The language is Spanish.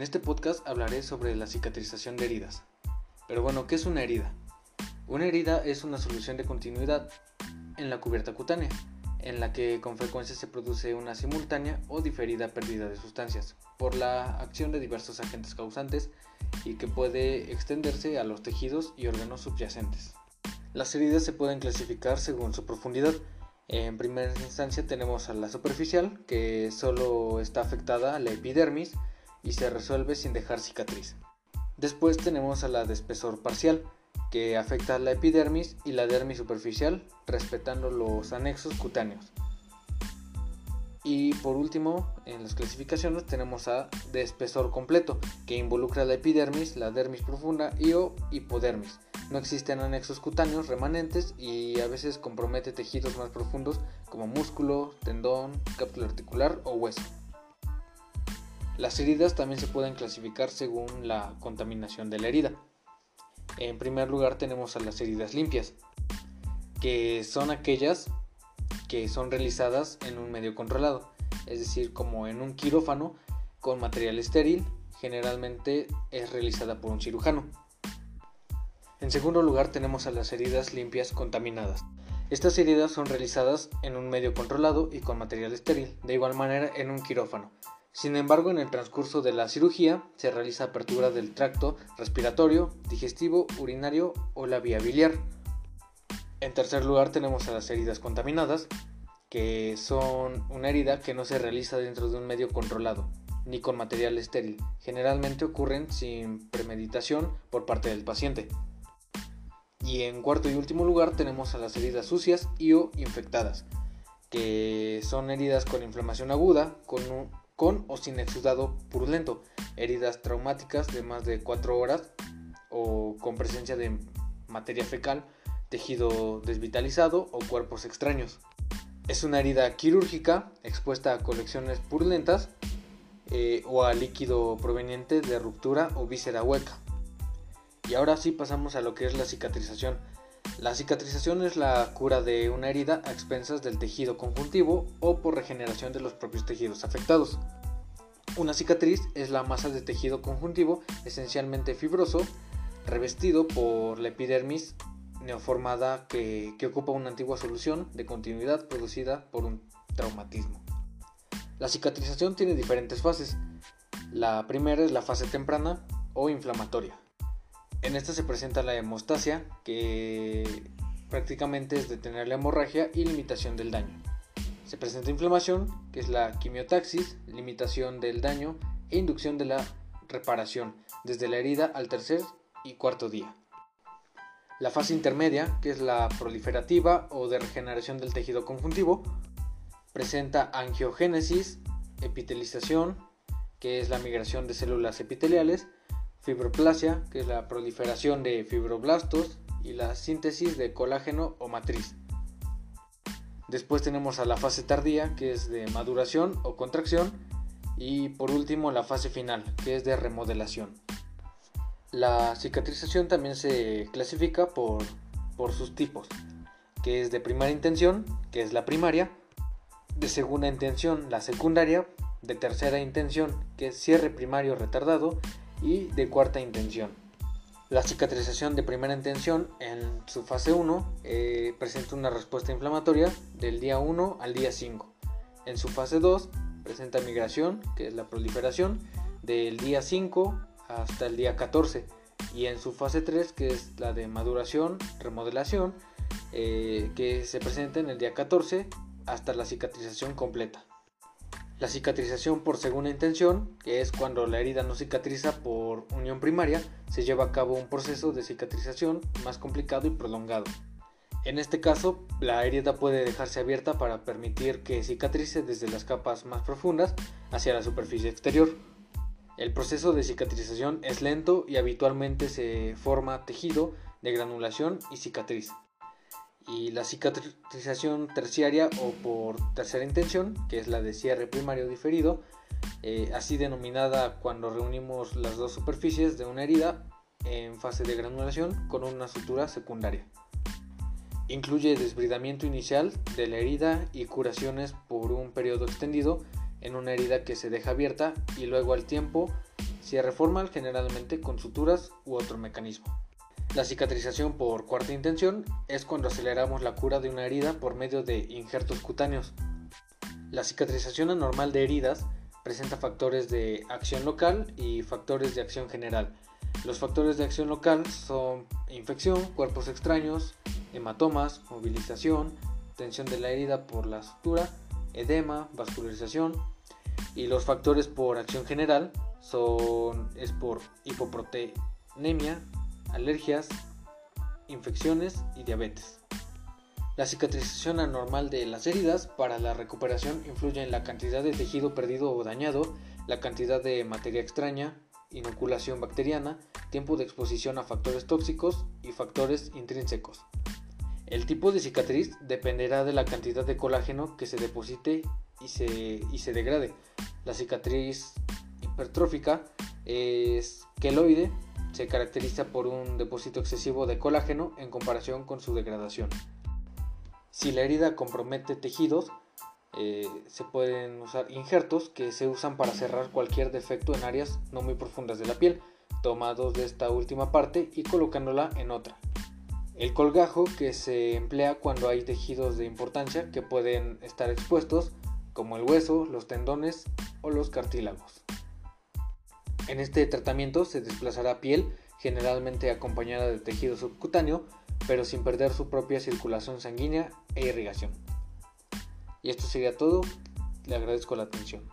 En este podcast hablaré sobre la cicatrización de heridas. Pero bueno, ¿qué es una herida? Una herida es una solución de continuidad en la cubierta cutánea, en la que con frecuencia se produce una simultánea o diferida pérdida de sustancias por la acción de diversos agentes causantes y que puede extenderse a los tejidos y órganos subyacentes. Las heridas se pueden clasificar según su profundidad. En primera instancia tenemos a la superficial, que solo está afectada a la epidermis y se resuelve sin dejar cicatriz. Después tenemos a la de espesor parcial, que afecta a la epidermis y la dermis superficial, respetando los anexos cutáneos. Y por último, en las clasificaciones tenemos a de espesor completo, que involucra la epidermis, la dermis profunda y o hipodermis. No existen anexos cutáneos remanentes y a veces compromete tejidos más profundos como músculo, tendón, cápsula articular o hueso. Las heridas también se pueden clasificar según la contaminación de la herida. En primer lugar tenemos a las heridas limpias, que son aquellas que son realizadas en un medio controlado, es decir, como en un quirófano con material estéril, generalmente es realizada por un cirujano. En segundo lugar tenemos a las heridas limpias contaminadas. Estas heridas son realizadas en un medio controlado y con material estéril, de igual manera en un quirófano, sin embargo, en el transcurso de la cirugía se realiza apertura del tracto respiratorio, digestivo, urinario o la vía biliar. En tercer lugar tenemos a las heridas contaminadas, que son una herida que no se realiza dentro de un medio controlado, ni con material estéril. Generalmente ocurren sin premeditación por parte del paciente. Y en cuarto y último lugar tenemos a las heridas sucias y o infectadas, que son heridas con inflamación aguda, con un, con o sin exudado purulento, heridas traumáticas de más de 4 horas o con presencia de materia fecal, tejido desvitalizado o cuerpos extraños. Es una herida quirúrgica expuesta a colecciones purulentas eh, o a líquido proveniente de ruptura o víscera hueca. Y ahora sí pasamos a lo que es la cicatrización. La cicatrización es la cura de una herida a expensas del tejido conjuntivo o por regeneración de los propios tejidos afectados. Una cicatriz es la masa de tejido conjuntivo esencialmente fibroso, revestido por la epidermis neoformada que, que, ocupa una antigua solución de continuidad producida por un traumatismo. La cicatrización tiene diferentes fases. La primera es la fase temprana o inflamatoria. En esta se presenta la hemostasia, que prácticamente es detener la hemorragia y limitación del daño. Se presenta inflamación, que es la quimiotaxis, limitación del daño e inducción de la reparación, desde la herida al tercer y cuarto día. La fase intermedia, que es la proliferativa o de regeneración del tejido conjuntivo, presenta angiogénesis, epitelización, que es la migración de células epiteliales, fibroplasia, que es la proliferación de fibroblastos, y la síntesis de colágeno o matriz. Después tenemos a la fase tardía, que es de maduración o contracción, y por último la fase final, que es de remodelación. La cicatrización también se clasifica por, por sus tipos, que es de primera intención, que es la primaria, de segunda intención, la secundaria, de tercera intención, que es cierre primario retardado, y de cuarta intención. La cicatrización de primera intención en su fase 1 eh, presenta una respuesta inflamatoria del día 1 al día 5. En su fase 2 presenta migración, que es la proliferación, del día 5 hasta el día 14. Y en su fase 3, que es la de maduración, remodelación, eh, que se presenta en el día 14 hasta la cicatrización completa. La cicatrización por segunda intención, que es cuando la herida no cicatriza por unión primaria, se lleva a cabo un proceso de cicatrización más complicado y prolongado. En este caso, la herida puede dejarse abierta para permitir que cicatrice desde las capas más profundas hacia la superficie exterior. El proceso de cicatrización es lento y habitualmente se forma tejido de granulación y cicatriz y la cicatrización terciaria o por tercera intención, que es la de cierre primario diferido, eh, así denominada cuando reunimos las dos superficies de una herida en fase de granulación con una sutura secundaria. Incluye desbridamiento inicial de la herida y curaciones por un periodo extendido en una herida que se deja abierta y luego al tiempo Cierre formal generalmente con suturas u otro mecanismo. La cicatrización por cuarta intención es cuando aceleramos la cura de una herida por medio de injertos cutáneos. La cicatrización anormal de heridas presenta factores de acción local y factores de acción general. Los factores de acción local son infección, cuerpos extraños, hematomas, movilización, tensión de la herida por la sutura, edema, vascularización. Y los factores por acción general son es por hipoproteinemia, alergias, infecciones y diabetes. La cicatrización anormal de las heridas para la recuperación influye en la cantidad de tejido perdido o dañado, la cantidad de materia extraña, inoculación bacteriana, tiempo de exposición a factores tóxicos y factores intrínsecos. El tipo de cicatriz dependerá de la cantidad de colágeno que se deposite y se, y se degrade. La cicatriz hipertrófica es queloide, se caracteriza por un depósito excesivo de colágeno en comparación con su degradación. Si la herida compromete tejidos, eh, se pueden usar injertos que se usan para cerrar cualquier defecto en áreas no muy profundas de la piel, tomados de esta última parte y colocándola en otra. El colgajo que se emplea cuando hay tejidos de importancia que pueden estar expuestos, como el hueso, los tendones o los cartílagos. En este tratamiento se desplazará piel, generalmente acompañada de tejido subcutáneo, pero sin perder su propia circulación sanguínea e irrigación. Y esto sería todo. Le agradezco la atención.